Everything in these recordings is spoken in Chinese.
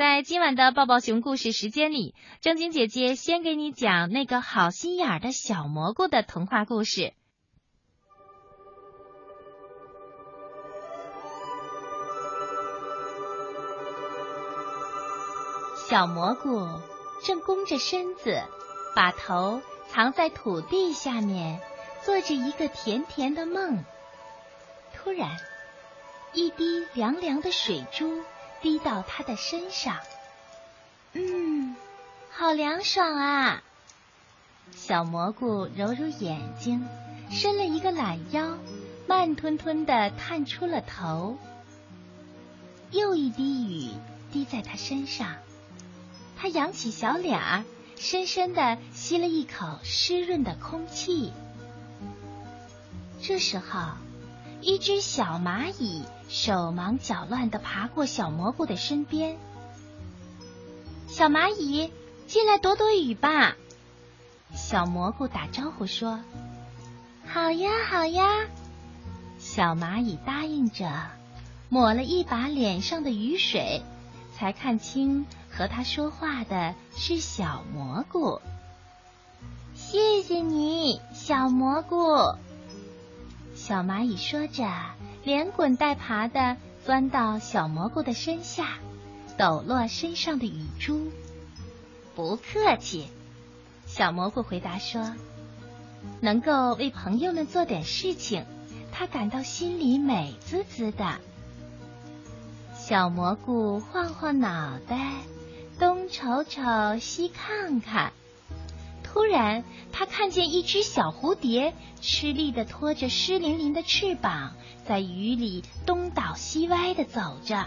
在今晚的抱抱熊故事时间里，正经姐姐先给你讲那个好心眼儿的小蘑菇的童话故事。小蘑菇正弓着身子，把头藏在土地下面，做着一个甜甜的梦。突然，一滴凉凉的水珠。滴到他的身上，嗯，好凉爽啊！小蘑菇揉揉眼睛，伸了一个懒腰，慢吞吞的探出了头。又一滴雨滴在他身上，他扬起小脸儿，深深的吸了一口湿润的空气。这时候。一只小蚂蚁手忙脚乱的爬过小蘑菇的身边。小蚂蚁，进来躲躲雨吧。小蘑菇打招呼说：“好呀，好呀。”小蚂蚁答应着，抹了一把脸上的雨水，才看清和他说话的是小蘑菇。谢谢你，小蘑菇。小蚂蚁说着，连滚带爬的钻到小蘑菇的身下，抖落身上的雨珠。不客气，小蘑菇回答说：“能够为朋友们做点事情，他感到心里美滋滋的。”小蘑菇晃晃脑袋，东瞅瞅，西看看。突然，他看见一只小蝴蝶吃力的拖着湿淋淋的翅膀，在雨里东倒西歪的走着。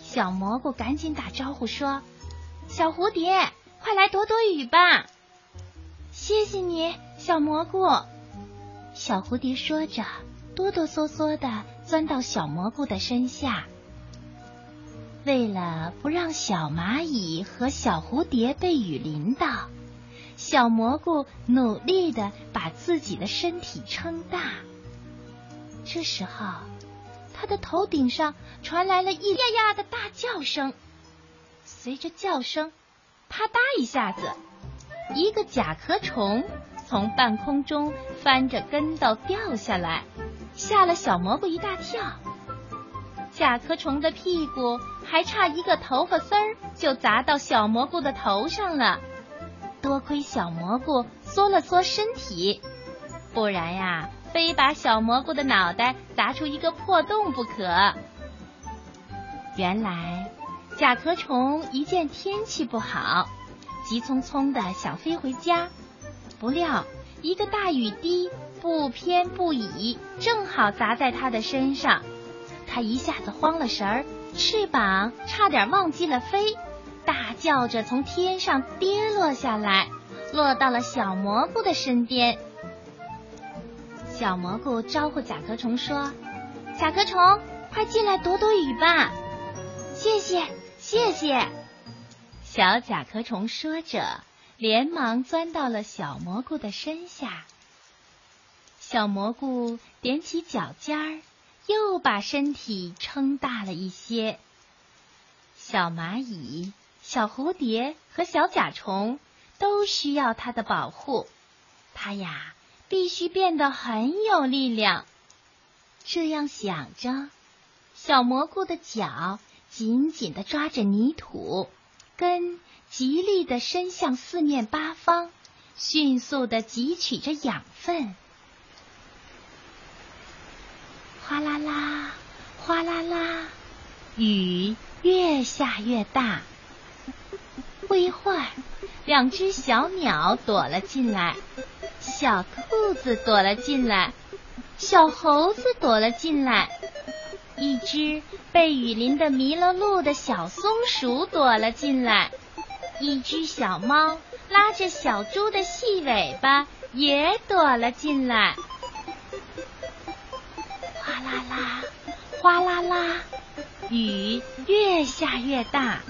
小蘑菇赶紧打招呼说：“小蝴蝶，快来躲躲雨吧！”谢谢你，小蘑菇。小蝴蝶说着，哆哆嗦嗦的钻到小蘑菇的身下。为了不让小蚂蚁和小蝴蝶被雨淋到。小蘑菇努力的把自己的身体撑大。这时候，它的头顶上传来了一呀呀的大叫声。随着叫声，啪嗒一下子，一个甲壳虫从半空中翻着跟斗掉下来，吓了小蘑菇一大跳。甲壳虫的屁股还差一个头发丝儿，就砸到小蘑菇的头上了。多亏小蘑菇缩了缩身体，不然呀，非把小蘑菇的脑袋砸出一个破洞不可。原来甲壳虫一见天气不好，急匆匆的想飞回家，不料一个大雨滴不偏不倚，正好砸在他的身上，他一下子慌了神儿，翅膀差点忘记了飞。大叫着从天上跌落下来，落到了小蘑菇的身边。小蘑菇招呼甲壳虫说：“甲壳虫，快进来躲躲雨吧！”谢谢，谢谢。小甲壳虫说着，连忙钻到了小蘑菇的身下。小蘑菇踮起脚尖儿，又把身体撑大了一些。小蚂蚁。小蝴蝶和小甲虫都需要它的保护，它呀必须变得很有力量。这样想着，小蘑菇的脚紧紧的抓着泥土，根极力的伸向四面八方，迅速的汲取着养分。哗啦啦，哗啦啦，雨越下越大。不一会儿，两只小鸟躲了进来，小兔子躲了进来，小猴子躲了进来，一只被雨淋得迷了路的小松鼠躲了进来，一只小猫拉着小猪的细尾巴也躲了进来。哗啦啦，哗啦啦，雨越下越大。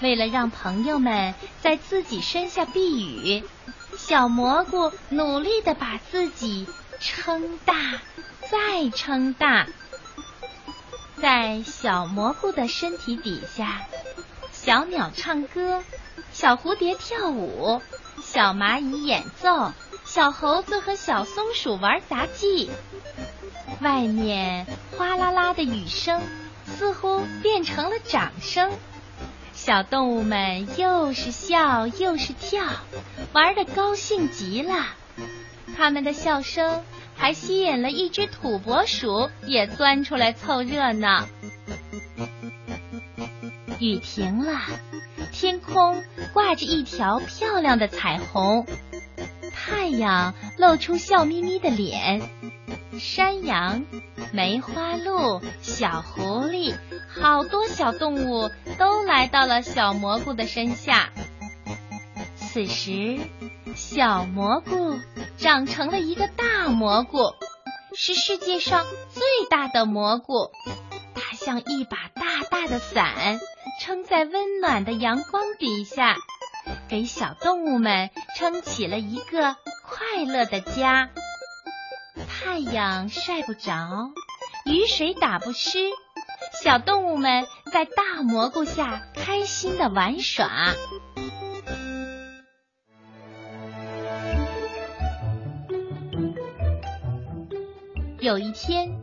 为了让朋友们在自己身下避雨，小蘑菇努力的把自己撑大，再撑大。在小蘑菇的身体底下，小鸟唱歌，小蝴蝶跳舞，小蚂蚁演奏，小猴子和小松鼠玩杂技。外面哗啦啦的雨声似乎变成了掌声，小动物们又是笑又是跳，玩的高兴极了。他们的笑声还吸引了一只土拨鼠，也钻出来凑热闹。雨停了，天空挂着一条漂亮的彩虹，太阳露出笑眯眯的脸。山羊、梅花鹿、小狐狸，好多小动物都来到了小蘑菇的身下。此时，小蘑菇长成了一个大蘑菇，是世界上最大的蘑菇。它像一把大大的伞。撑在温暖的阳光底下，给小动物们撑起了一个快乐的家。太阳晒不着，雨水打不湿，小动物们在大蘑菇下开心的玩耍。有一天，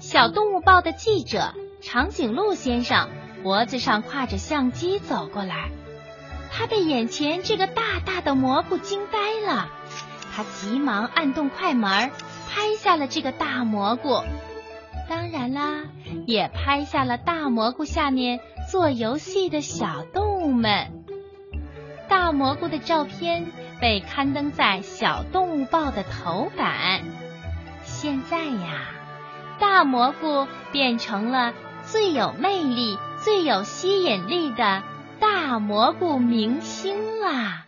小动物报的记者长颈鹿先生。脖子上挎着相机走过来，他被眼前这个大大的蘑菇惊呆了。他急忙按动快门，拍下了这个大蘑菇，当然啦，也拍下了大蘑菇下面做游戏的小动物们。大蘑菇的照片被刊登在《小动物报》的头版。现在呀，大蘑菇变成了最有魅力。最有吸引力的大蘑菇明星啦！